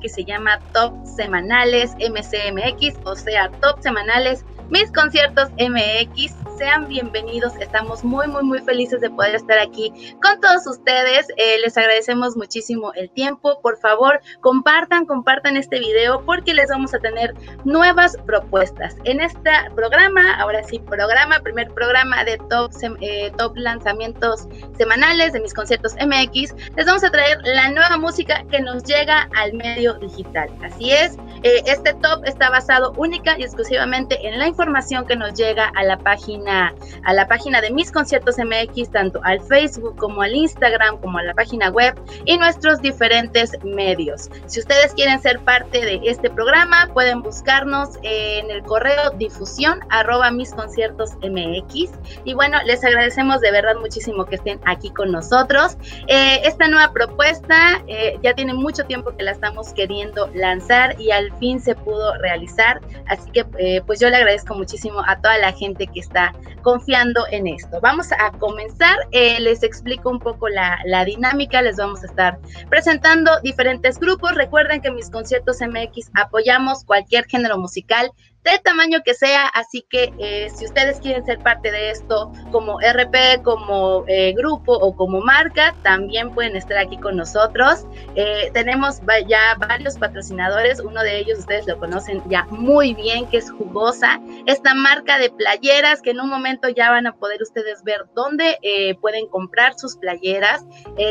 que se llama Top Semanales MCMX, o sea, Top Semanales Mis Conciertos MX sean bienvenidos. Estamos muy, muy, muy felices de poder estar aquí con todos ustedes. Eh, les agradecemos muchísimo el tiempo. Por favor, compartan, compartan este video porque les vamos a tener nuevas propuestas. En este programa, ahora sí, programa, primer programa de top, eh, top lanzamientos semanales de mis conciertos MX, les vamos a traer la nueva música que nos llega al medio digital. Así es, eh, este top está basado única y exclusivamente en la información que nos llega a la página a la página de Mis Conciertos MX, tanto al Facebook como al Instagram, como a la página web y nuestros diferentes medios. Si ustedes quieren ser parte de este programa, pueden buscarnos en el correo difusión arroba mis conciertos MX. Y bueno, les agradecemos de verdad muchísimo que estén aquí con nosotros. Eh, esta nueva propuesta eh, ya tiene mucho tiempo que la estamos queriendo lanzar y al fin se pudo realizar. Así que eh, pues yo le agradezco muchísimo a toda la gente que está confiando en esto. Vamos a comenzar, eh, les explico un poco la, la, dinámica, les vamos a estar presentando diferentes grupos. Recuerden que mis conciertos MX apoyamos cualquier género musical de tamaño que sea, así que eh, si ustedes quieren ser parte de esto como RP, como eh, grupo o como marca, también pueden estar aquí con nosotros. Eh, tenemos ya varios patrocinadores, uno de ellos ustedes lo conocen ya muy bien, que es Jugosa, esta marca de playeras que en un momento ya van a poder ustedes ver dónde pueden comprar sus playeras.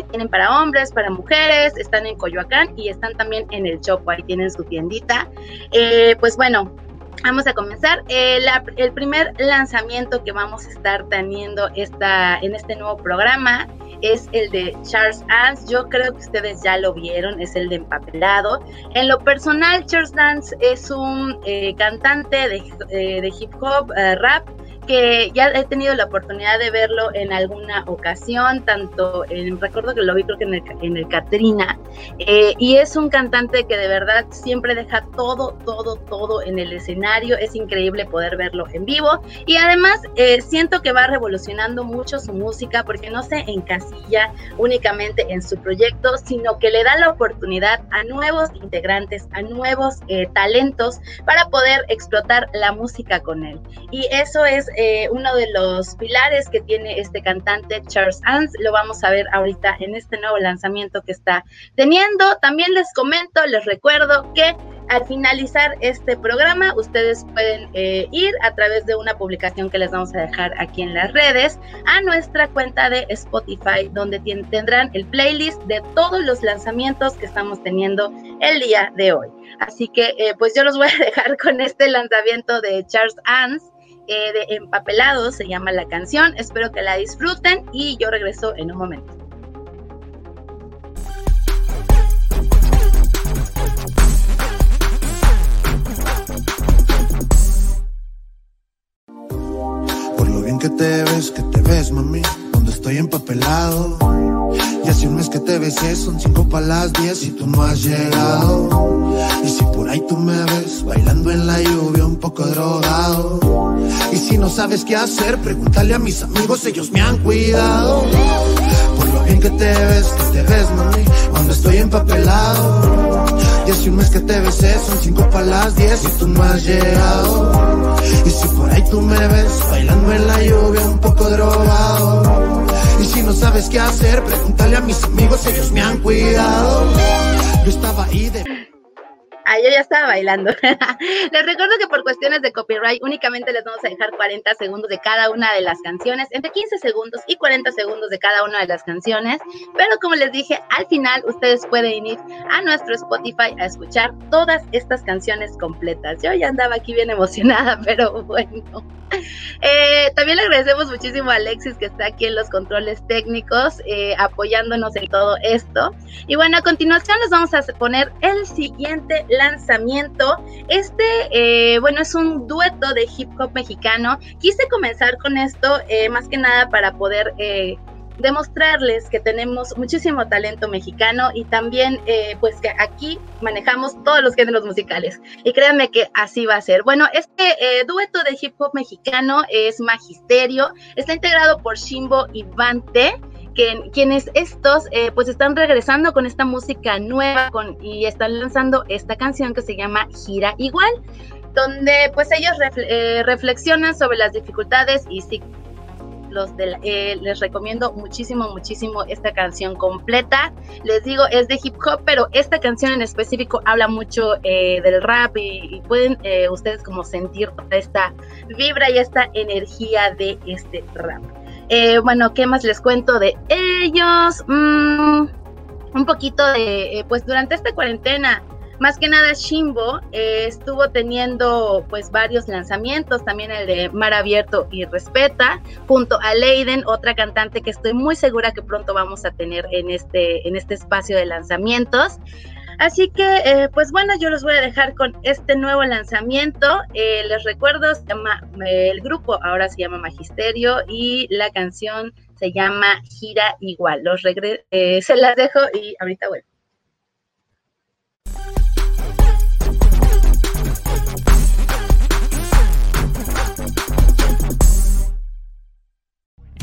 tienen para hombres, para mujeres, están en Coyoacán y están también en el Chopo, ahí tienen su tiendita. pues bueno, Vamos a comenzar. Eh, el primer lanzamiento que vamos a estar teniendo esta, en este nuevo programa es el de Charles Dance. Yo creo que ustedes ya lo vieron, es el de empapelado. En lo personal, Charles Dance es un eh, cantante de, eh, de, hip hop, rap, que ya he tenido la oportunidad de verlo en alguna ocasión, tanto en, recuerdo que lo vi creo que en el, en el Catrina, eh, y es un cantante que de verdad siempre deja todo, todo, todo en el escenario, es increíble poder verlo en vivo, y además eh, siento que va revolucionando mucho su música porque no se encasilla únicamente en su proyecto, sino que le da la oportunidad a nuevos integrantes, a nuevos eh, talentos para poder explotar la música con él. Y eso es eh, uno de los pilares que tiene este cantante Charles Ans. Lo vamos a ver ahorita en este nuevo lanzamiento que está teniendo. También les comento, les recuerdo que al finalizar este programa, ustedes pueden eh, ir a través de una publicación que les vamos a dejar aquí en las redes a nuestra cuenta de Spotify, donde tendrán el playlist de todos los lanzamientos que estamos teniendo el día de hoy. Así que, eh, pues yo los voy a dejar con este lanzamiento de Charles Ans eh, de Empapelado, se llama la canción. Espero que la disfruten y yo regreso en un momento. Por lo bien que te ves, que te ves, mami, cuando estoy empapelado. Y hace un mes que te besé, son cinco para las diez y tú no has llegado. Y si por ahí tú me ves bailando en la lluvia, un poco drogado. Y si no sabes qué hacer, pregúntale a mis amigos, ellos me han cuidado. Por lo bien que te ves, que te ves, mami, cuando estoy empapelado. Y hace un mes que te besé, son cinco para las diez y tú no has llegado. Y si por ahí tú me ves bailando en la lluvia, un poco drogado. Y si no sabes qué hacer, pregúntale a mis amigos, ellos me han cuidado. Yo estaba ahí de Ah, yo ya estaba bailando. les recuerdo que por cuestiones de copyright únicamente les vamos a dejar 40 segundos de cada una de las canciones, entre 15 segundos y 40 segundos de cada una de las canciones. Pero como les dije, al final ustedes pueden ir a nuestro Spotify a escuchar todas estas canciones completas. Yo ya andaba aquí bien emocionada, pero bueno. Eh, también le agradecemos muchísimo a Alexis que está aquí en los controles técnicos, eh, apoyándonos en todo esto. Y bueno, a continuación les vamos a poner el siguiente lanzamiento. Este, eh, bueno, es un dueto de hip hop mexicano. Quise comenzar con esto más que nada para poder demostrarles que tenemos muchísimo talento mexicano y también eh, pues que aquí manejamos todos los géneros musicales y créanme que así va a ser. Bueno, este eh, dueto de hip hop mexicano es Magisterio, está integrado por Shimbo y Vante que, quienes estos eh, pues están regresando con esta música nueva con, y están lanzando esta canción que se llama Gira Igual, donde pues ellos eh, reflexionan sobre las dificultades y sí, eh, les recomiendo muchísimo, muchísimo esta canción completa. Les digo, es de hip hop, pero esta canción en específico habla mucho eh, del rap y, pueden eh, ustedes como sentir esta vibra y esta energía de este rap. Bueno, ¿qué más les cuento de ellos? Mm, un poquito de, pues durante esta cuarentena más que nada Shimbo eh, estuvo teniendo pues varios lanzamientos, también el de Mar Abierto y Respeta, junto a Leiden, otra cantante que estoy muy segura que pronto vamos a tener en este, en este espacio de lanzamientos. Así que, eh, pues bueno, yo los voy a dejar con este nuevo lanzamiento. Eh, les recuerdo, el grupo ahora se llama Magisterio y la canción se llama Gira Igual. Los se las dejo y ahorita vuelvo.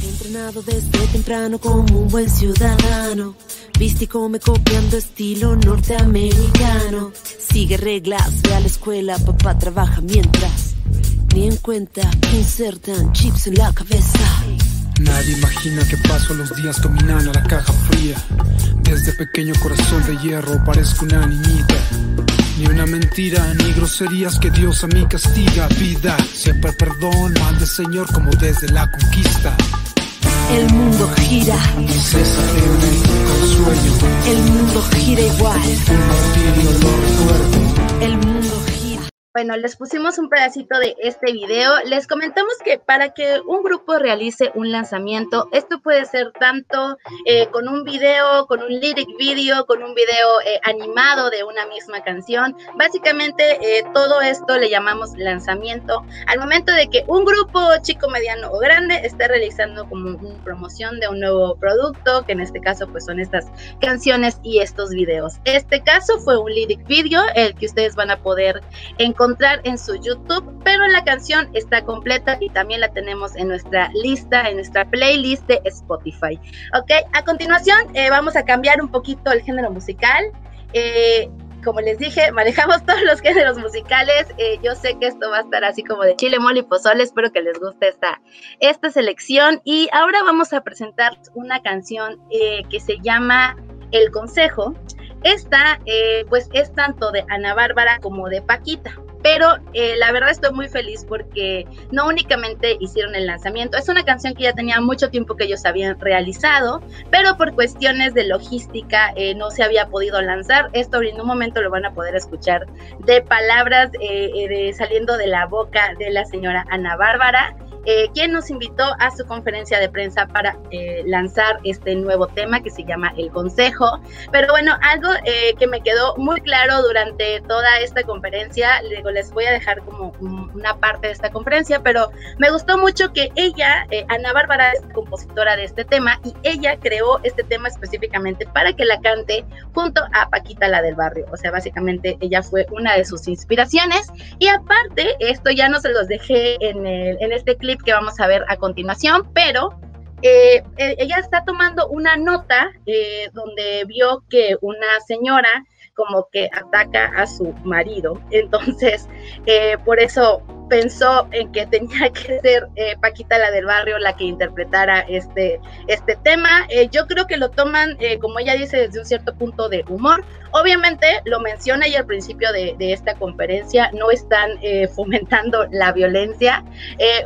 Entrenado desde temprano como un buen ciudadano. Viste y come copiando estilo norteamericano. Sigue reglas, ve a la escuela, papá trabaja mientras. Ni en cuenta insertan chips en la cabeza. Nadie imagina que paso los días dominando la caja fría. Desde pequeño corazón de hierro parezco una niñita. Ni una mentira, ni groserías que Dios a mí castiga. Vida, siempre perdón, mande Señor como desde la conquista. El mundo gira. El mundo gira igual. El mundo gira. Bueno, les pusimos un pedacito de este video. Les comentamos que para que un grupo realice un lanzamiento, esto puede ser tanto eh, con un video, con un lyric video, con un video eh, animado de una misma canción. Básicamente eh, todo esto le llamamos lanzamiento. Al momento de que un grupo chico, mediano o grande esté realizando como una promoción de un nuevo producto, que en este caso pues son estas canciones y estos videos. Este caso fue un lyric video, el que ustedes van a poder encontrar encontrar en su YouTube, pero la canción está completa y también la tenemos en nuestra lista, en nuestra playlist de Spotify. Ok, a continuación eh, vamos a cambiar un poquito el género musical. Eh, como les dije, manejamos todos los géneros musicales. Eh, yo sé que esto va a estar así como de chile, mole y pozole. Espero que les guste esta, esta selección. Y ahora vamos a presentar una canción que se llama El Consejo. Esta, pues, es tanto de Ana Bárbara como de Paquita pero eh, la verdad estoy muy feliz porque no únicamente hicieron el lanzamiento, es una canción que ya tenía mucho tiempo que ellos habían realizado, pero por cuestiones de logística eh, no se había podido lanzar. Esto en un momento lo van a poder escuchar de palabras eh, saliendo de la boca de la señora Ana Bárbara. Eh, quien nos invitó a su conferencia de prensa para eh, lanzar este nuevo tema que se llama El Consejo. Pero bueno, algo eh, que me quedó muy claro durante toda esta conferencia, luego les voy a dejar como una parte de esta conferencia, pero me gustó mucho que ella, Ana Bárbara, es compositora de este tema y ella creó este tema específicamente para que la cante junto a Paquita, la del barrio. O sea, básicamente ella fue una de sus inspiraciones y aparte, esto ya no se los dejé en, el, en este clip que vamos a ver a continuación, pero eh, eh, ella está tomando una nota eh, donde vio que una señora como que ataca a su marido. Entonces, por eso pensó en que tenía que ser eh, Paquita la del barrio la que interpretara este, este tema. Eh, yo creo que lo toman, eh, como ella dice, desde un cierto punto de humor. Obviamente, lo menciona ella al principio de, de esta conferencia, no están fomentando la violencia,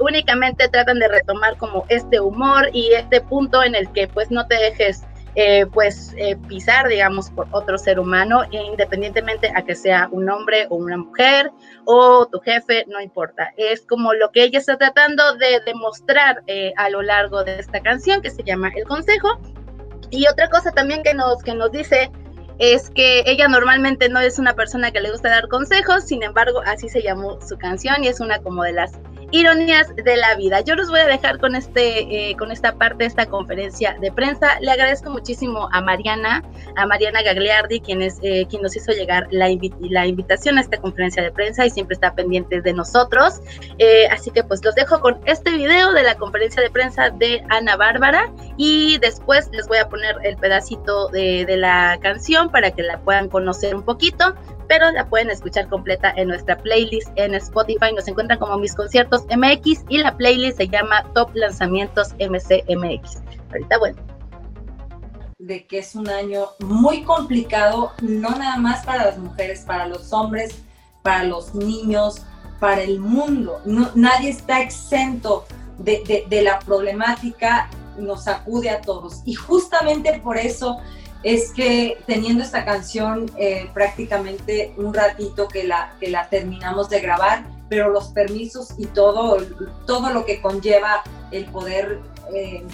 únicamente tratan de retomar como este humor y este punto en el que pues no te dejes eh, pues eh, pisar, digamos, por otro ser humano, independientemente a que sea un hombre o una mujer o tu jefe, no importa. Es como lo que ella está tratando de demostrar eh, a lo largo de esta canción que se llama El Consejo. Y otra cosa también que nos, que nos dice es que ella normalmente no es una persona que le gusta dar consejos, sin embargo, así se llamó su canción y es una como de las ironías de la vida. Yo los voy a dejar con, este, eh, con esta parte de esta conferencia de prensa. Le agradezco muchísimo a Mariana, a Mariana Gagliardi, quien, es, eh, quien nos hizo llegar la, invitación a esta conferencia de prensa y siempre está pendiente de nosotros. Eh, así que pues los dejo con este video de la conferencia de prensa de Ana Bárbara y después les voy a poner el pedacito de la canción para que la puedan conocer un poquito pero la pueden escuchar completa en nuestra playlist en Spotify. Nos encuentran como Mis Conciertos MX y la playlist se llama Top Lanzamientos MCMX. Ahorita bueno. De que es un año muy complicado, no nada más para las mujeres, para los hombres, para los niños, para el mundo. nadie está exento de, la problemática, nos acude a todos. Y justamente por eso es que teniendo esta canción eh, prácticamente un ratito que la, que la terminamos de grabar, pero los permisos y todo, todo lo que conlleva el poder eh,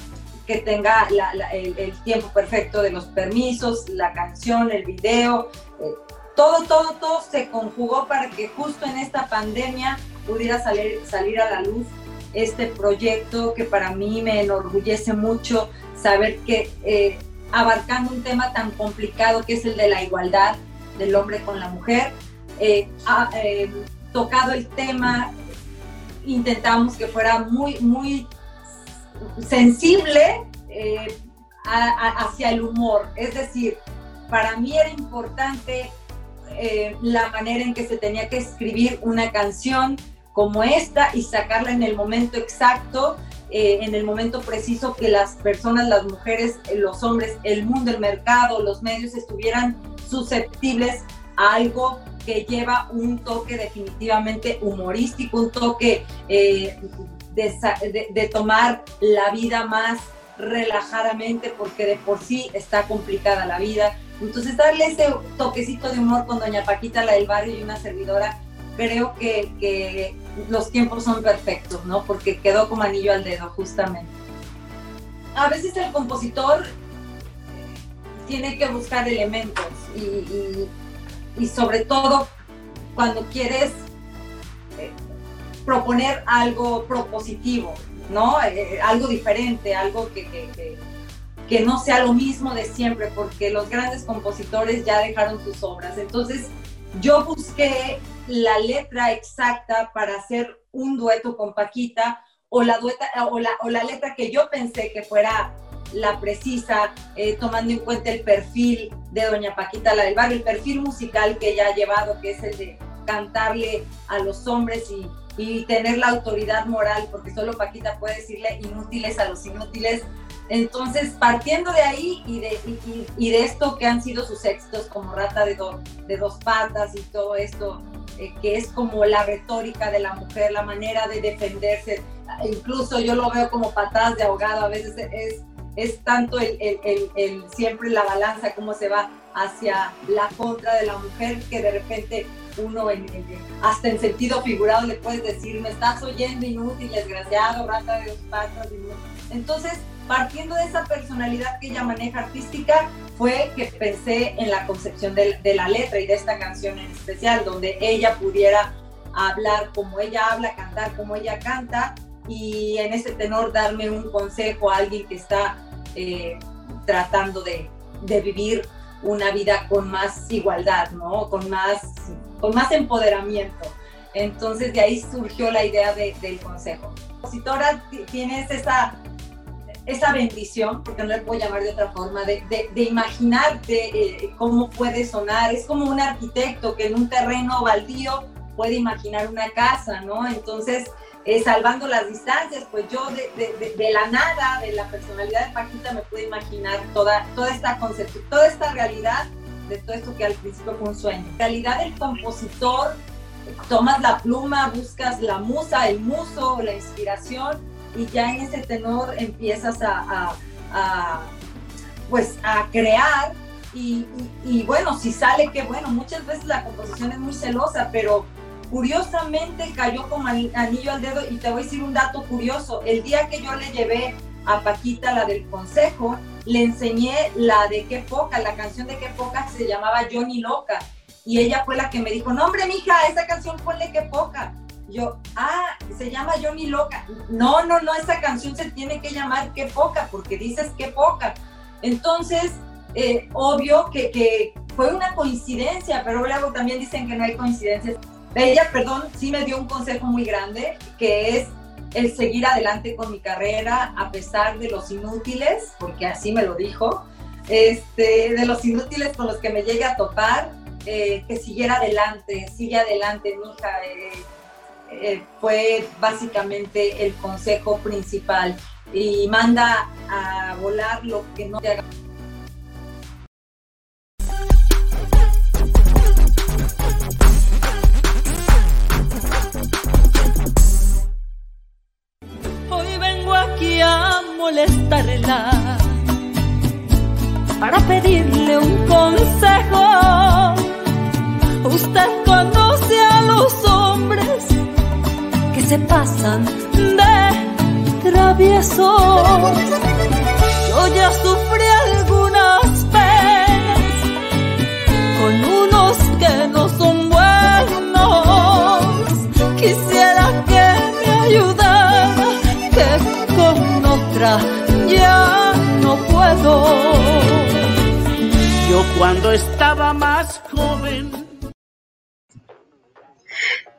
que tenga el, tiempo perfecto de los permisos, la canción, el video, eh, todo, todo, todo se conjugó para que justo en esta pandemia pudiera salir, salir a la luz este proyecto que para mí me enorgullece mucho saber que abarcando un tema tan complicado que es el de la igualdad del hombre con la mujer. Eh, ha eh, tocado el tema, intentamos que fuera muy, muy sensible eh, hacia el humor. Es decir, para mí era importante la manera en que se tenía que escribir una canción como esta y sacarla en el momento exacto eh, en el momento preciso que las personas, las mujeres, los hombres, el mundo, el mercado, los medios estuvieran susceptibles a algo que lleva un toque definitivamente humorístico, un toque eh, de, de, tomar la vida más relajadamente porque de por sí está complicada la vida. Entonces darle ese toquecito de humor con doña Paquita, la del barrio y una servidora, creo que, que los tiempos son perfectos, ¿no? Porque quedó como anillo al dedo, justamente. A veces el compositor tiene que buscar elementos y, sobre todo cuando quieres eh, proponer algo propositivo, ¿no? Eh, algo diferente, algo que, que, que, no sea lo mismo de siempre, porque los grandes compositores ya dejaron sus obras. Entonces, yo busqué la letra exacta para hacer un dueto con Paquita o la, dueta, o la, o la letra que yo pensé que fuera la precisa, eh, tomando en cuenta el perfil de Doña Paquita, la del barrio, el perfil musical que ella ha llevado, que es el de cantarle a los hombres y, y tener la autoridad moral, porque solo Paquita puede decirle inútiles a los inútiles, entonces, partiendo de ahí y de, y, de esto que han sido sus éxitos como Rata de, de dos patas y todo esto, eh, que es como la retórica de la mujer, la manera de defenderse, incluso yo lo veo como patadas de ahogado, a veces es, es tanto el, el, el, siempre la balanza, cómo se va hacia la contra de la mujer, que de repente uno hasta en sentido figurado le puedes decir, me estás oyendo inútil, desgraciado, rata de dos patas. Entonces, partiendo de esa personalidad que ella maneja artística, fue que pensé en la concepción de, la letra y de esta canción en especial, donde ella pudiera hablar como ella habla, cantar como ella canta y en ese tenor darme un consejo a alguien que está eh, tratando de, vivir una vida con más igualdad, ¿no? Con más, con más empoderamiento. Entonces de ahí surgió la idea del consejo. Compositora, tienes esa esa bendición, porque no le puedo llamar de otra forma, de, de, imaginarte eh, cómo puede sonar. Es como un arquitecto que en un terreno baldío puede imaginar una casa, ¿no? Entonces, eh, salvando las distancias, pues yo de, de, la nada, de la personalidad de Paquita, me puedo imaginar toda, toda esta concepción, toda esta realidad de todo esto que al principio fue un sueño. En realidad, el compositor, tomas la pluma, buscas la musa, el muso, la inspiración y ya en ese tenor empiezas a, pues a crear y, bueno, si sale que bueno, muchas veces la composición es muy celosa, pero curiosamente cayó como anillo al dedo y te voy a decir un dato curioso, el día que yo le llevé a Paquita la del consejo, le enseñé la de qué poca, la canción de qué poca se llamaba Johnny Loca y ella fue la que me dijo, no hombre mija, esa canción ponle qué poca Yo, ah, se llama Johnny Loca. No, no, no, esa canción se tiene que llamar Qué poca, porque dices Qué poca. Entonces, eh, obvio que, que, fue una coincidencia, pero luego también dicen que no hay coincidencias. Ella, perdón, sí me dio un consejo muy grande, que es el seguir adelante con mi carrera a pesar de los inútiles, porque así me lo dijo, este, de los inútiles con los que me llegue a topar, eh, que siguiera adelante, sigue adelante, mi hija. Eh, eh, fue básicamente el consejo principal y manda a volar lo que no te haga. Hoy vengo aquí a molestarla para pedirle un consejo. Usted conoce a los hombres se pasan de traviesos. Yo ya sufrí algunas penas con unos que no son buenos. Quisiera que me ayudara, que con otra ya no puedo. Yo cuando estaba más joven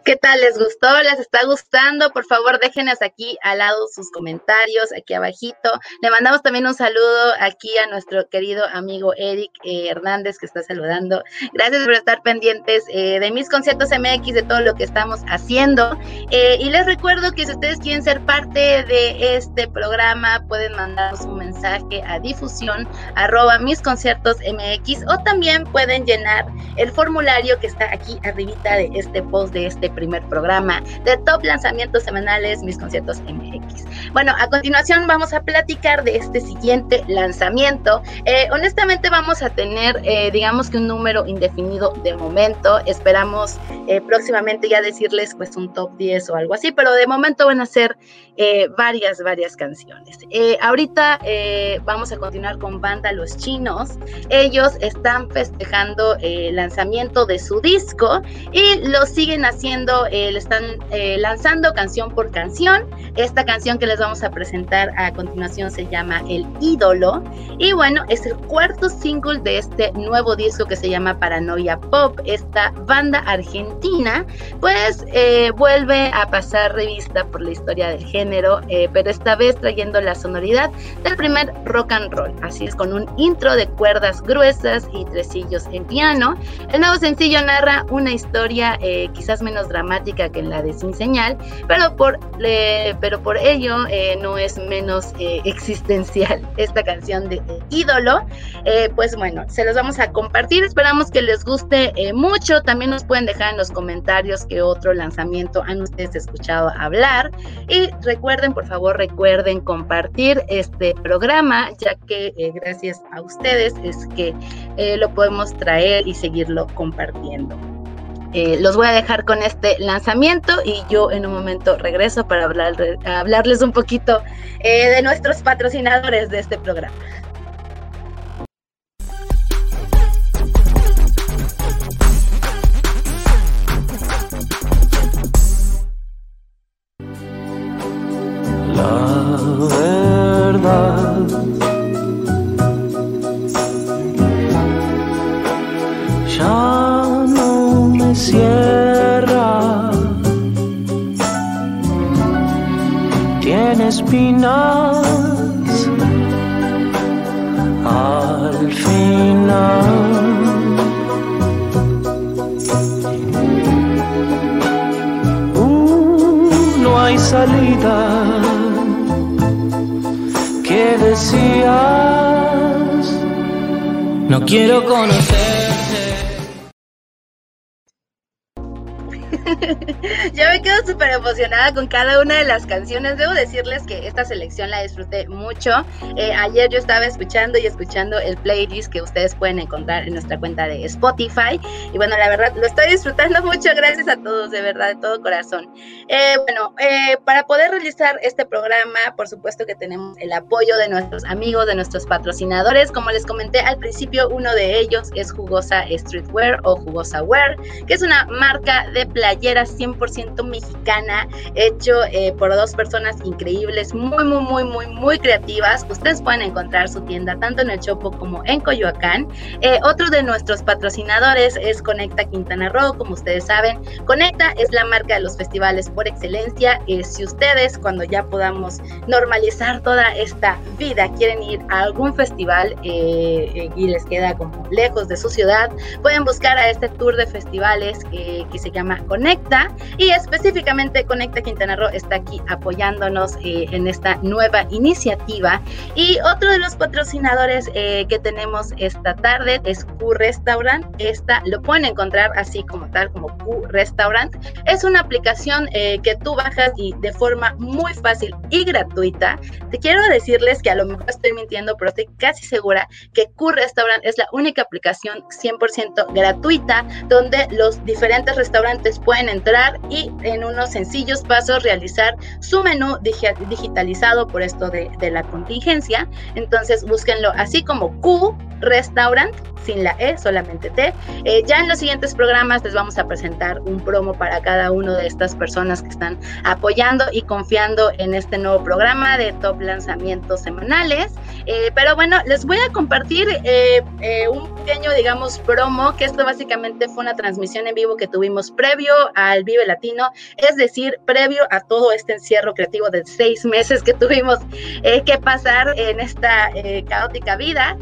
¿Qué tal? ¿Les gustó? ¿Les está gustando? Por favor, déjenos aquí al lado sus comentarios, aquí abajito. Le mandamos también un saludo aquí a nuestro querido amigo Eric eh, Hernández que está saludando. Gracias por estar pendientes eh, de mis conciertos MX, de todo lo que estamos haciendo. Eh, y les recuerdo que si ustedes quieren ser parte de este programa, pueden mandarnos un mensaje a difusión arroba mis MX o también pueden llenar el formulario que está aquí arribita de este post de este primer programa de Top Lanzamientos Semanales, mis conciertos MX. Bueno, a continuación vamos a platicar de este siguiente lanzamiento. Eh, honestamente vamos a tener, eh, digamos que un número indefinido de momento. Esperamos eh, próximamente ya decirles pues un top 10 o algo así, pero de momento van a ser varias, varias canciones. ahorita vamos a continuar con Banda Los Chinos. Ellos están festejando el lanzamiento de su disco y lo siguen haciendo eh, le están eh, lanzando canción por canción. Esta canción que les vamos a presentar a continuación se llama El ídolo. Y bueno, es el cuarto single de este nuevo disco que se llama Paranoia Pop. Esta banda argentina, pues eh, vuelve a pasar revista por la historia del género, pero esta vez trayendo la sonoridad del primer rock and roll. Así es, con un intro de cuerdas gruesas y tresillos en piano. El nuevo sencillo narra una historia quizás menos dramática que en la de Sin Señal, pero por, pero por ello eh, no es menos eh, existencial esta canción de ídolo. Eh, pues bueno, se los vamos a compartir, esperamos que les guste mucho, también nos pueden dejar en los comentarios qué otro lanzamiento han ustedes escuchado hablar y recuerden, por favor, recuerden compartir este programa, ya que gracias a ustedes es que lo podemos traer y seguirlo compartiendo. Eh, los voy a dejar con este lanzamiento y yo en un momento regreso para hablarles un poquito eh, de nuestros patrocinadores de este programa. La verdad quiero conocer. Con cada una de las canciones. Debo decirles que esta selección la disfruté mucho. Eh, ayer yo estaba escuchando y escuchando el playlist que ustedes pueden encontrar en nuestra cuenta de Spotify. Y bueno, la verdad, lo estoy disfrutando mucho. Gracias a todos, de verdad, de todo corazón. Eh, bueno, eh, para poder realizar este programa, por supuesto que tenemos el apoyo de nuestros amigos, de nuestros patrocinadores. Como les comenté al principio, uno de ellos es Jugosa Streetwear o Jugosa Wear, que es una marca de playera playera 100% mexicana, hecho eh, por dos personas increíbles, muy, muy, muy, muy, muy creativas. Ustedes pueden encontrar su tienda tanto en el Chopo como en Coyoacán. Eh, otro de nuestros patrocinadores es Conecta Quintana Roo, como ustedes saben. Conecta es la marca de los festivales por excelencia. Eh, si ustedes, cuando ya podamos normalizar toda esta vida, quieren ir a algún festival y les queda como lejos de su ciudad, pueden buscar a este tour de festivales que se llama Conecta y específicamente Conecta Quintana Roo está aquí apoyándonos eh, en esta nueva iniciativa. Y otro de los patrocinadores eh, que tenemos esta tarde es Q Restaurant. Esta lo pueden encontrar así como tal, como Q Restaurant. Es una aplicación eh, que tú bajas y de forma muy fácil y gratuita. Te quiero decirles que a lo mejor estoy mintiendo, pero estoy casi segura que Q Restaurant es la única aplicación 100% gratuita donde los diferentes restaurantes pueden entrar y en unos sencillos pasos realizar su menú digitalizado por esto de, de la contingencia. Entonces búsquenlo así como Q Restaurant sin la E, solamente T. Eh, ya en los siguientes programas les vamos a presentar un promo para cada una de estas personas que están apoyando y confiando en este nuevo programa de top lanzamientos semanales. Eh, pero bueno, les voy a compartir eh, un pequeño, digamos, promo, que esto básicamente fue una transmisión en vivo que tuvimos previo al Vive Latino, es decir, previo a todo este encierro creativo de seis meses que tuvimos que pasar en esta caótica vida.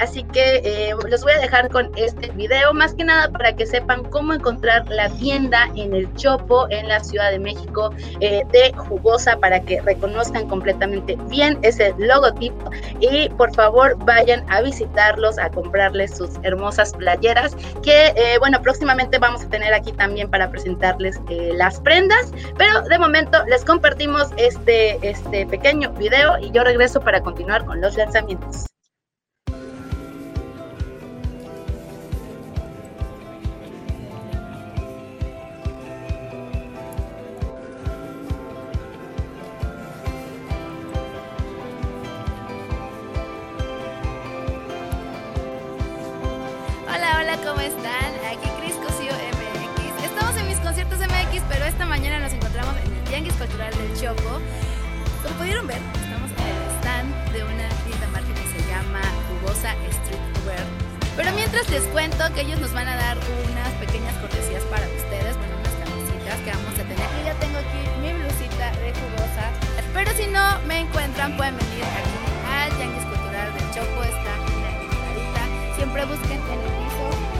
así que los voy a dejar con este video, más que nada para que sepan cómo encontrar la tienda en el Chopo, en la Ciudad de México, eh, de Jugosa, para que reconozcan completamente bien ese logotipo y por favor vayan a visitarlos, a comprarles hermosas playeras, que eh, bueno, próximamente vamos a tener aquí también para presentarles eh, las prendas, pero de momento les compartimos este, este pequeño video y yo regreso para continuar con los lanzamientos. Choco. Como pudieron ver, estamos en el stand de una tienda marca que se llama Jugosa Streetwear. Pero mientras les cuento que ellos nos van a dar unas pequeñas cortesías para ustedes, bueno, unas camisitas que vamos a tener. Yo ya tengo aquí mi blusita de Jugosa. Pero si no me encuentran, pueden venir aquí al Yanguis Cultural del Choco. Está en. Siempre busquen en el piso.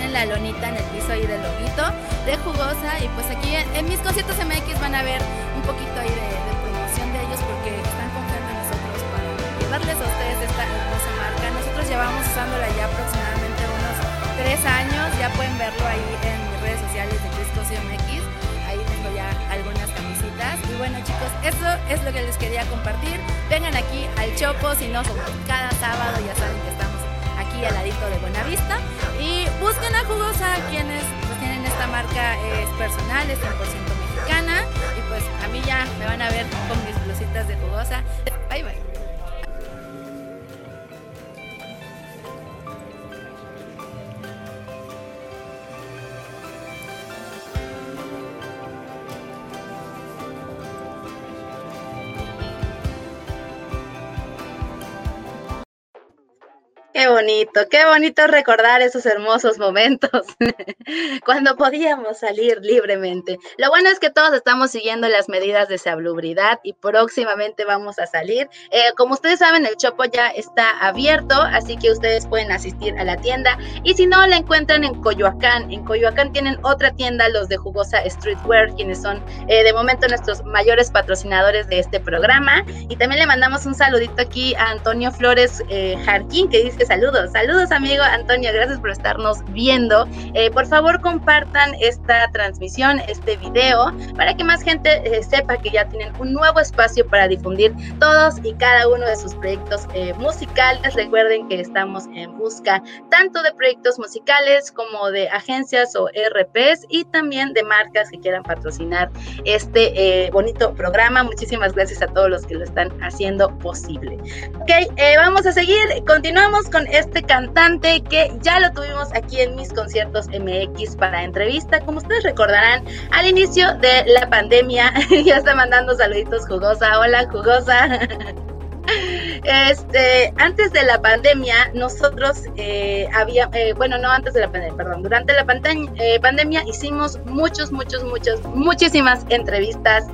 Tienen la lonita en el piso ahí del loguito de Jugosa. Y pues aquí en mis conciertos MX van a ver un poquito ahí de, promoción de ellos porque están confiando en nosotros para llevarles a ustedes esta hermosa marca. Nosotros llevamos usándola ya aproximadamente unos tres años, ya pueden verlo ahí en mis redes sociales de Crisco MX. Ahí tengo ya algunas camisitas. Y bueno chicos, eso es lo que les quería compartir. Vengan aquí al Chopo, si no, cada sábado ya saben que estamos aquí al ladito de Buenavista. Busquen a Jugosa, quienes pues, tienen esta marca es personal, es 100% y pues a mí ya me van a ver con mis blusitas de jugosa. Bye bye. Qué bonito, qué bonito recordar esos hermosos momentos cuando podíamos salir libremente. Lo bueno es que todos estamos siguiendo las medidas de salubridad y próximamente vamos a salir. Eh, como ustedes saben, el Chopo ya está abierto, así que ustedes pueden asistir a la tienda. Y si no, la encuentran en Coyoacán. En Coyoacán tienen otra tienda, los de Jugosa Streetwear, quienes son eh, de momento nuestros mayores patrocinadores de este programa. Y también le mandamos un saludito aquí a Antonio Flores eh, Jarquín, que dice saludos, saludos amigo Antonio, gracias por estarnos viendo. Eh, por favor compartan esta transmisión, este video, para que más gente eh, sepa que ya tienen un nuevo espacio para difundir todos y cada uno de sus proyectos eh, musicales. Recuerden que estamos en busca tanto de proyectos musicales como de agencias o RPs y también de marcas que quieran patrocinar este bonito programa. Muchísimas gracias a todos los que lo están haciendo posible. Ok, vamos a seguir, continuamos con este cantante que ya lo tuvimos aquí en mis conciertos MX para entrevista. Como ustedes recordarán, al inicio de la pandemia, ya está mandando saluditos jugosa. Hola, jugosa. Este, antes de la pandemia, nosotros eh, había, eh, bueno, no antes de la pandemia, perdón, durante la eh, pandemia hicimos muchos, muchos, muchos, muchísimas entrevistas.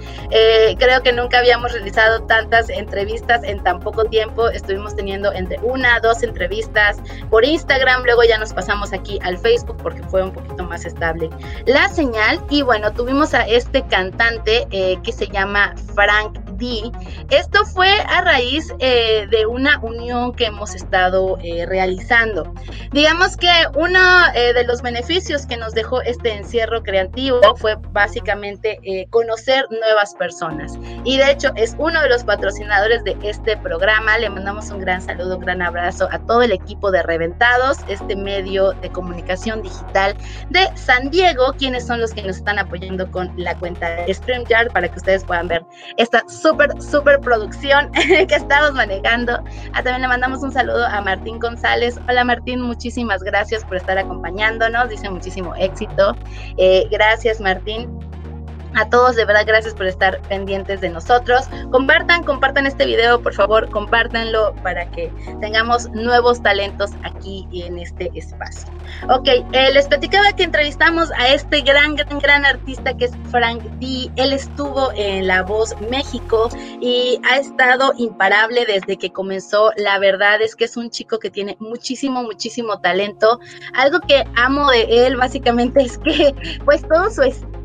creo que nunca habíamos realizado tantas entrevistas en tan poco tiempo. Estuvimos teniendo entre una, dos entrevistas por Instagram, luego ya nos pasamos aquí al Facebook porque fue un poquito más estable la señal. Y bueno, tuvimos a este cantante que se llama Frank D. Esto fue a raíz eh, de una unión que hemos estado eh, realizando. Digamos que uno eh, de los beneficios que nos dejó este encierro creativo fue básicamente conocer nuevas personas. Y de hecho es uno de los patrocinadores de este programa. Le mandamos un gran saludo, un gran abrazo a todo el equipo de Reventados, este medio de comunicación digital de San Diego, quienes son los que nos están apoyando con la cuenta de StreamYard para que ustedes puedan ver esta súper, súper producción que estamos manejando. Ah, también le mandamos un saludo a Martín González. Hola Martín, muchísimas gracias por estar acompañándonos. Dice muchísimo éxito. Eh, gracias Martín. A todos, de verdad, gracias por estar pendientes de nosotros. Compartan, compartan este video, por favor, compártanlo para que tengamos nuevos talentos aquí en este espacio. Ok, eh, les platicaba que entrevistamos a este gran, gran, gran artista que es Frank D. Él estuvo en La Voz México y ha estado imparable desde que comenzó. La verdad es que es un chico que tiene muchísimo, muchísimo talento. Algo que amo de él básicamente es que pues todo su estilo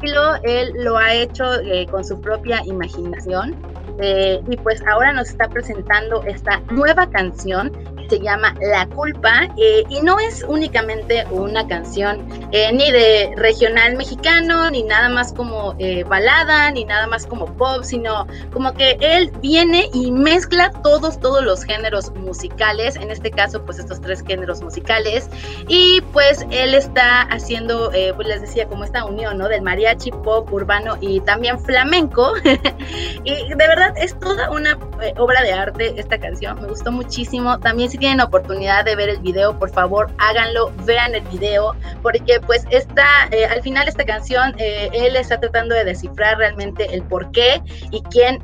él lo ha hecho eh, con su propia imaginación. Eh, y pues ahora nos está presentando esta nueva canción que se llama La Culpa eh, y no es únicamente una canción ni de regional mexicano ni nada más como balada ni nada más como pop sino como que él viene y mezcla todos todos los géneros musicales en este caso pues estos tres géneros musicales y pues él está haciendo pues les decía como esta unión no del mariachi pop urbano y también flamenco. y de verdad es toda una eh, obra de arte esta canción. Me gustó muchísimo. También si tienen oportunidad de ver el video, por favor háganlo, vean el video, porque pues esta, eh, al final esta canción, eh, él está tratando de descifrar realmente el por qué y quién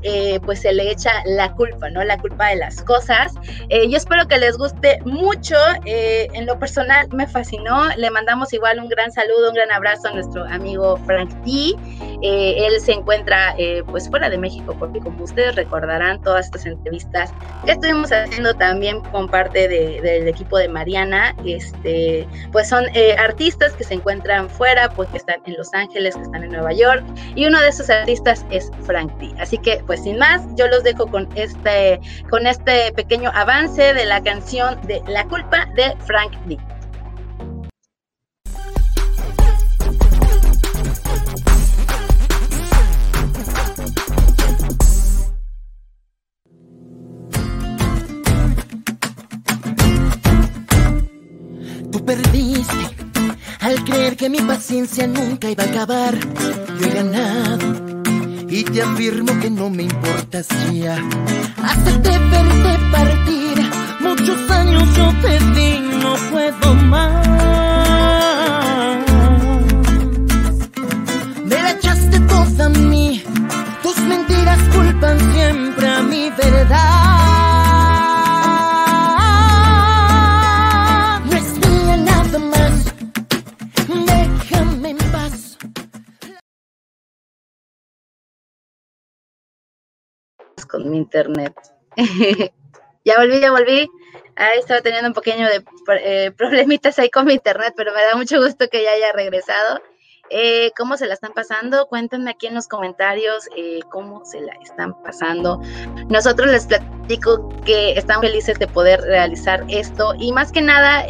pues se le echa la culpa, ¿no? La culpa de las cosas. yo espero que les guste mucho. en lo personal me fascinó. Le mandamos igual un gran saludo, un gran abrazo a nuestro amigo Frank D él se encuentra eh, pues fuera de México, porque como ustedes recordarán, todas estas entrevistas que estuvimos haciendo también con parte del equipo de Mariana, este, pues son eh, artistas que se encuentran fuera, pues que están en Los Ángeles, que están en Nueva York, y uno de esos artistas es Frank D. Así que pues sin más, yo los dejo con este, con este pequeño avance de la canción de La culpa de Frank D. perdiste al creer que mi paciencia nunca iba a acabar. Yo he ganado y te afirmo que no me importas ya. Hacerte verte partir, muchos años yo te di, no puedo más. Me la echaste toda a mí, tus mentiras culpan siempre a mi verdad. Con mi internet. ya volví, ya volví. Ahí estaba teniendo un pequeño de eh, problemitas ahí con mi internet, pero me da mucho gusto que ya haya regresado. Eh, ¿Cómo se la están pasando? Cuéntenme aquí en los comentarios eh, cómo se la están pasando. Nosotros les platico que estamos felices de poder realizar esto y más que nada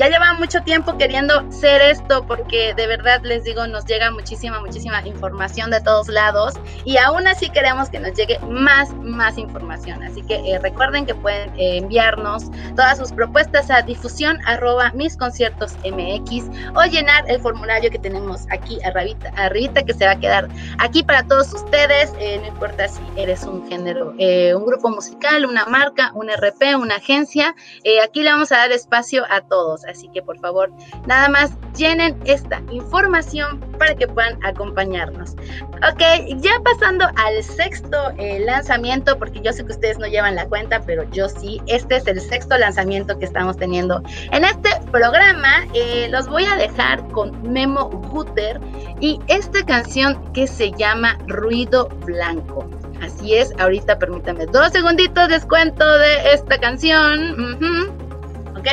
ya lleva mucho tiempo queriendo ser esto porque de verdad les digo, nos llega muchísima, muchísima información de todos lados y aún así queremos que nos llegue más, más información. Así que eh, recuerden que pueden eh, enviarnos todas sus propuestas a difusión arroba mis conciertos mx o llenar el formulario que tenemos aquí arribita, arribita que se va a quedar aquí para todos ustedes. Eh, no importa si eres un género, un grupo musical, una marca, un RP, una agencia. aquí le vamos a dar espacio a todos. Así que por favor, nada más llenen esta información para que puedan acompañarnos. Ok, ya pasando al sexto eh, lanzamiento, porque yo sé que ustedes no llevan la cuenta, pero yo sí, este es el sexto lanzamiento que estamos teniendo en este programa. Eh, los voy a dejar con Memo Guter y esta canción que se llama Ruido Blanco. Así es, ahorita permítame dos segunditos descuento de esta canción. Ok.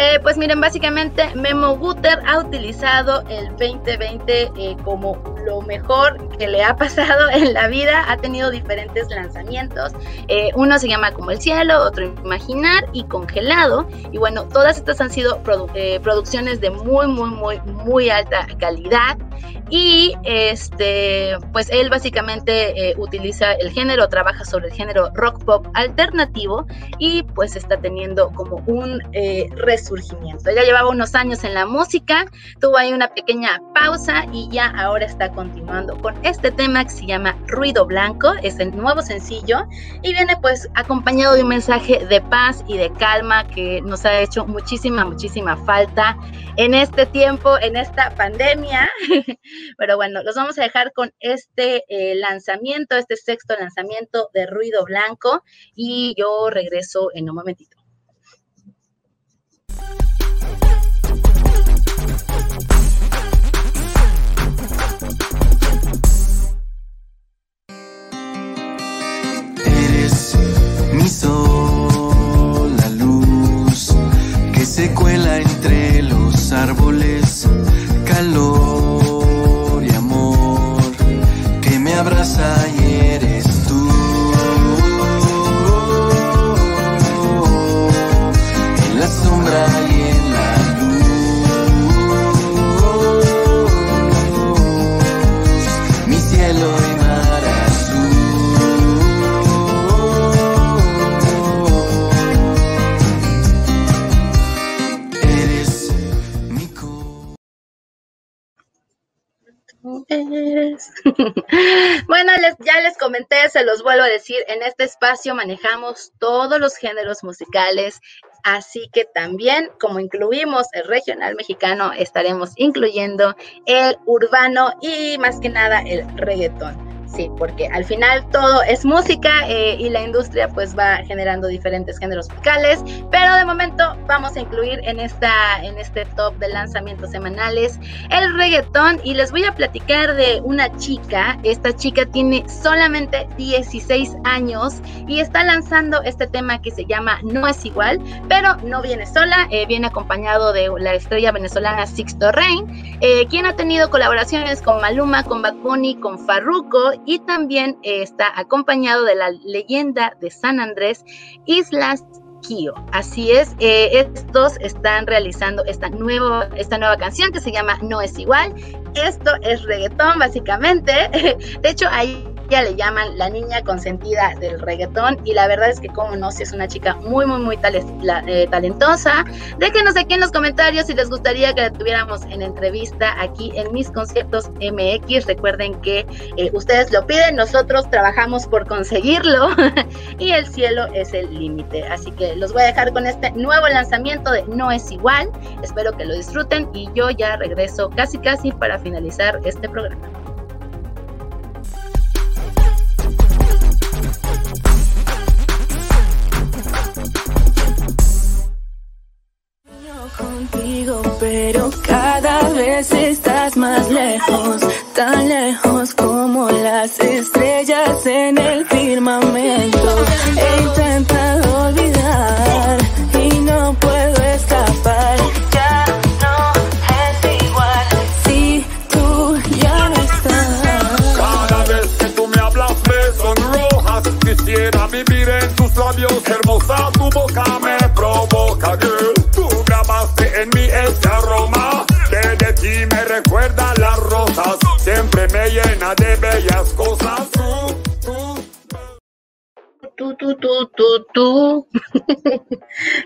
Eh, pues miren, básicamente Memo Guter ha utilizado el 2020 eh, como lo mejor que le ha pasado en la vida. Ha tenido diferentes lanzamientos. Eh, uno se llama Como el Cielo, otro Imaginar y Congelado. Y bueno, todas estas han sido producciones de muy, muy, muy, muy alta calidad. Y este, pues él básicamente utiliza el género, trabaja sobre el género rock pop alternativo y pues está teniendo como un resumen surgimiento. Ella llevaba unos años en la música, tuvo ahí una pequeña pausa y ya ahora está continuando con este tema que se llama Ruido Blanco, es el nuevo sencillo y viene pues acompañado de un mensaje de paz y de calma que nos ha hecho muchísima, muchísima falta en este tiempo, en esta pandemia. Pero bueno, los vamos a dejar con este eh, lanzamiento, este sexto lanzamiento de Ruido Blanco y yo regreso en un momentito. Manejamos todos los géneros musicales, así que también como incluimos el regional mexicano, estaremos incluyendo el urbano y más que nada el reggaetón. Sí, porque al final todo es música eh, y la industria pues va generando diferentes géneros musicales, pero de momento vamos a incluir en, esta, en este top de lanzamientos semanales el reggaetón y les voy a platicar de una chica, esta chica tiene solamente 16 años y está lanzando este tema que se llama No es igual, pero no viene sola, eh, viene acompañado de la estrella venezolana Sixto Rain, eh, quien ha tenido colaboraciones con Maluma, con Bad Bunny, con Farruko y también eh, está acompañado de la leyenda de San Andrés, Islas Kio. Así es, eh, estos están realizando esta, nuevo, esta nueva canción que se llama No es igual. Esto es reggaetón, básicamente. De hecho, ahí ya le llaman la niña consentida del reggaetón y la verdad es que como no, si es una chica muy, muy, muy eh, talentosa. Déjenos aquí en los comentarios si les gustaría que la tuviéramos en entrevista aquí en mis conciertos MX. Recuerden que eh, ustedes lo piden, nosotros trabajamos por conseguirlo y el cielo es el límite. Así que los voy a dejar con este nuevo lanzamiento de No es igual. Espero que lo disfruten y yo ya regreso casi casi para finalizar este programa. Contigo, pero cada vez estás más lejos, tan lejos como las estrellas en el firmamento. He intentado olvidar y no puedo escapar. Ya no es igual si tú ya no estás. Cada vez que tú me hablas me sonrojas, quisiera vivir en tus labios hermosa tu boca. llena de bellas cosas. Tú, tú, tú, tú, tú, tú.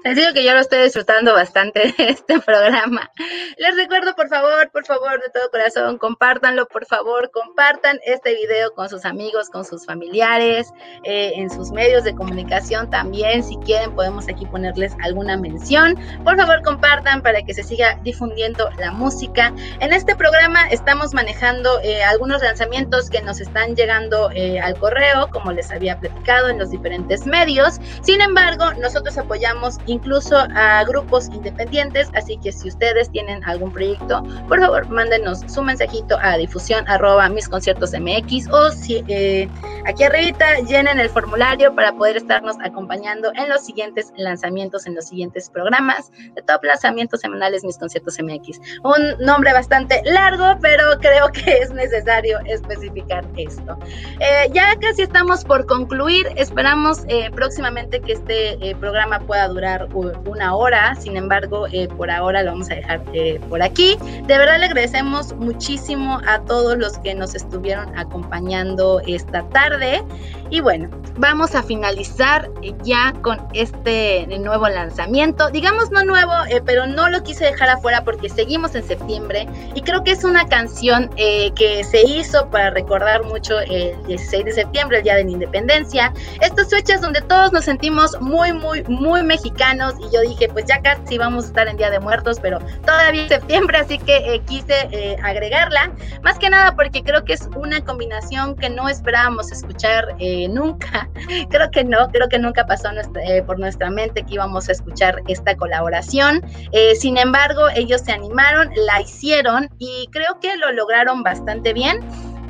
Les digo que yo lo estoy disfrutando bastante este programa. Les recuerdo, por favor, por favor, de todo corazón, compártanlo, por favor, compartan este video con sus amigos, con sus familiares, eh, en sus medios de comunicación también. Si quieren, podemos aquí ponerles alguna mención. Por favor, compartan para que se siga difundiendo la música. En este programa estamos manejando eh, algunos lanzamientos que nos están llegando eh, al correo, como les había platicado en los diferentes medios. Sin embargo, nosotros apoyamos incluso a grupos independientes, así que si ustedes tienen algún proyecto, por favor, mándenos su mensajito a difusión arroba mis conciertos MX o si eh, aquí arribita llenen el formulario para poder estarnos acompañando en los siguientes lanzamientos, en los siguientes programas de top lanzamientos semanales mis conciertos MX. Un nombre bastante largo, pero creo que es necesario especificar esto. Eh, ya casi estamos por concluir, esperamos eh, próximamente que este programa pueda durar una hora, sin embargo, por ahora lo vamos a dejar por aquí. De verdad le agradecemos muchísimo a todos los que nos estuvieron acompañando esta tarde tarde y bueno, vamos a finalizar ya con este nuevo lanzamiento. Digamos no nuevo, eh, pero no lo quise dejar afuera porque seguimos en septiembre y creo que es una canción eh, que se hizo para recordar mucho el 16 de septiembre, el Día de la Independencia. Estas fechas donde todos nos sentimos muy, muy, muy mexicanos y yo dije, pues ya casi vamos a estar en Día de Muertos, pero todavía es septiembre, así que eh, quise agregarla. Más que nada porque creo que es una combinación que no esperábamos escuchar nunca. Creo que no, creo que nunca pasó eh, por nuestra mente que íbamos a escuchar esta colaboración. Eh, sin embargo, ellos se animaron, la hicieron y creo que lo lograron bastante bien.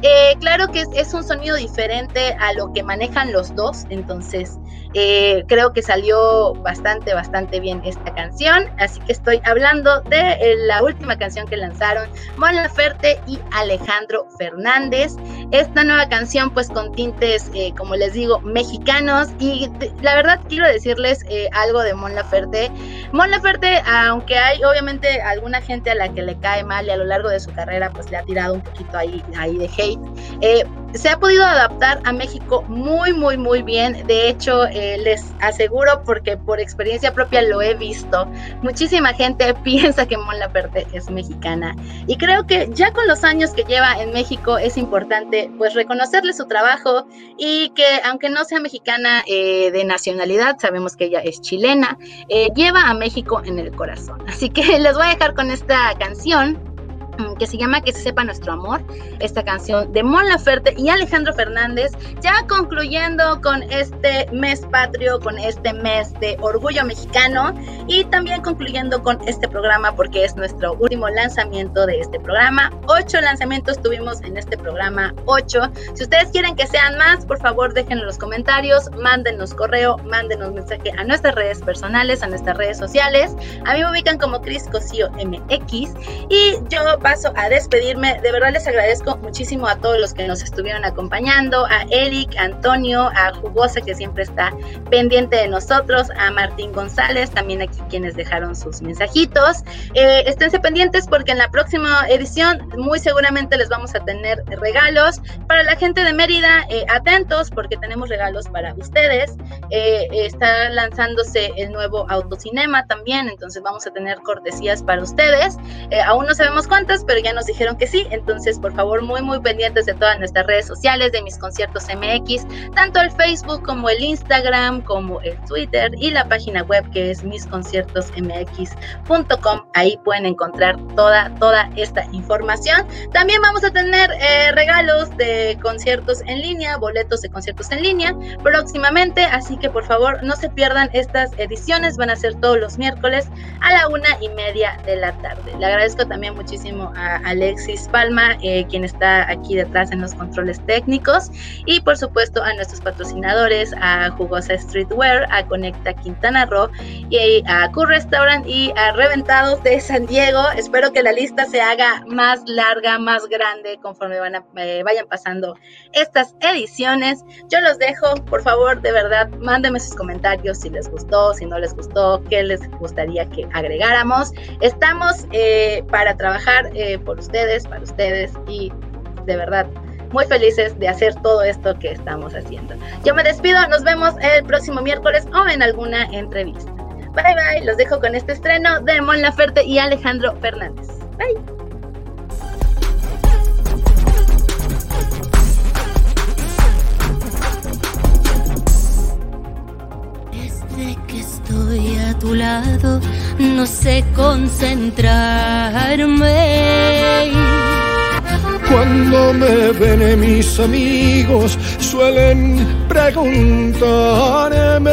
Eh, claro que es, un sonido diferente a lo que manejan los dos, entonces creo que salió bastante, bastante bien esta canción. Así que estoy hablando de la última canción que lanzaron Mon Laferte y Alejandro Fernández. Esta nueva canción, pues con tintes, como les digo, mexicanos. Y la verdad quiero decirles algo de Mon Laferte. Mon Laferte, aunque hay obviamente alguna gente a la que le cae mal y a lo largo de su carrera, pues le ha tirado un poquito ahí, ahí de hate eh, se ha podido adaptar a México muy, muy, muy bien. De hecho, eh, les aseguro, porque por experiencia propia lo he visto, muchísima gente piensa que Mon Laferte es mexicana. Y creo que ya con los años que lleva en México es importante pues reconocerle su trabajo y que aunque no sea mexicana eh, de nacionalidad, sabemos que ella es chilena, lleva a México en el corazón. Así que les voy a dejar con esta canción que se llama Que se sepa nuestro amor, esta canción de Mon Laferte y Alejandro Fernández, ya concluyendo con este mes patrio, con este mes de orgullo mexicano y también concluyendo con este programa porque es nuestro último lanzamiento de este programa. Ocho lanzamientos tuvimos en este programa, ocho. Si ustedes quieren que sean más, por favor déjenlo en los comentarios, mándenos correo, mándenos mensaje a nuestras redes personales, a nuestras redes sociales. A mí me ubican como Cris Cosío MX y yo paso a despedirme. De verdad les agradezco muchísimo a todos los que nos estuvieron acompañando, a Eric, a Antonio, a Jugosa que siempre está pendiente de nosotros, a Martín González, también aquí quienes dejaron sus mensajitos. Eh, esténse pendientes porque en la próxima edición muy seguramente les vamos a tener regalos. Para la gente de Mérida, eh, atentos porque tenemos regalos para ustedes. Eh, está lanzándose el nuevo autocinema también, entonces vamos a tener cortesías para ustedes. aún no sabemos cuántas pero ya nos dijeron que sí. Entonces, por favor, muy, muy pendientes de todas nuestras redes sociales, de mis conciertos MX, tanto el Facebook como el Instagram, como el Twitter y la página web que es misconciertosmx.com. Ahí pueden encontrar toda, toda esta información. También vamos a tener eh, regalos de conciertos en línea, boletos de conciertos en línea próximamente. Así que, por favor, no se pierdan estas ediciones. Van a ser todos los miércoles a la una y media de la tarde. Le agradezco también muchísimo a Alexis Palma, eh, quien está aquí detrás en los controles técnicos, y por supuesto a nuestros patrocinadores, a Jugosa Streetwear, a Conecta Quintana Roo, y a Cool Restaurant y a Reventados de San Diego. Espero que la lista se haga más larga, más grande conforme eh, vayan pasando estas ediciones. Yo los dejo, por favor, de verdad, mándenme sus comentarios si les gustó, si no les gustó, qué les gustaría que agregáramos. Estamos eh, para trabajar eh, por ustedes, para ustedes y de verdad muy felices de hacer todo esto que estamos haciendo. Yo me despido, nos vemos el próximo miércoles o en alguna entrevista. Bye bye, los dejo con este estreno de Mon Laferte y Alejandro Fernández. Bye. Que estoy a tu lado, no sé concentrarme. Cuando me ven mis amigos suelen preguntarme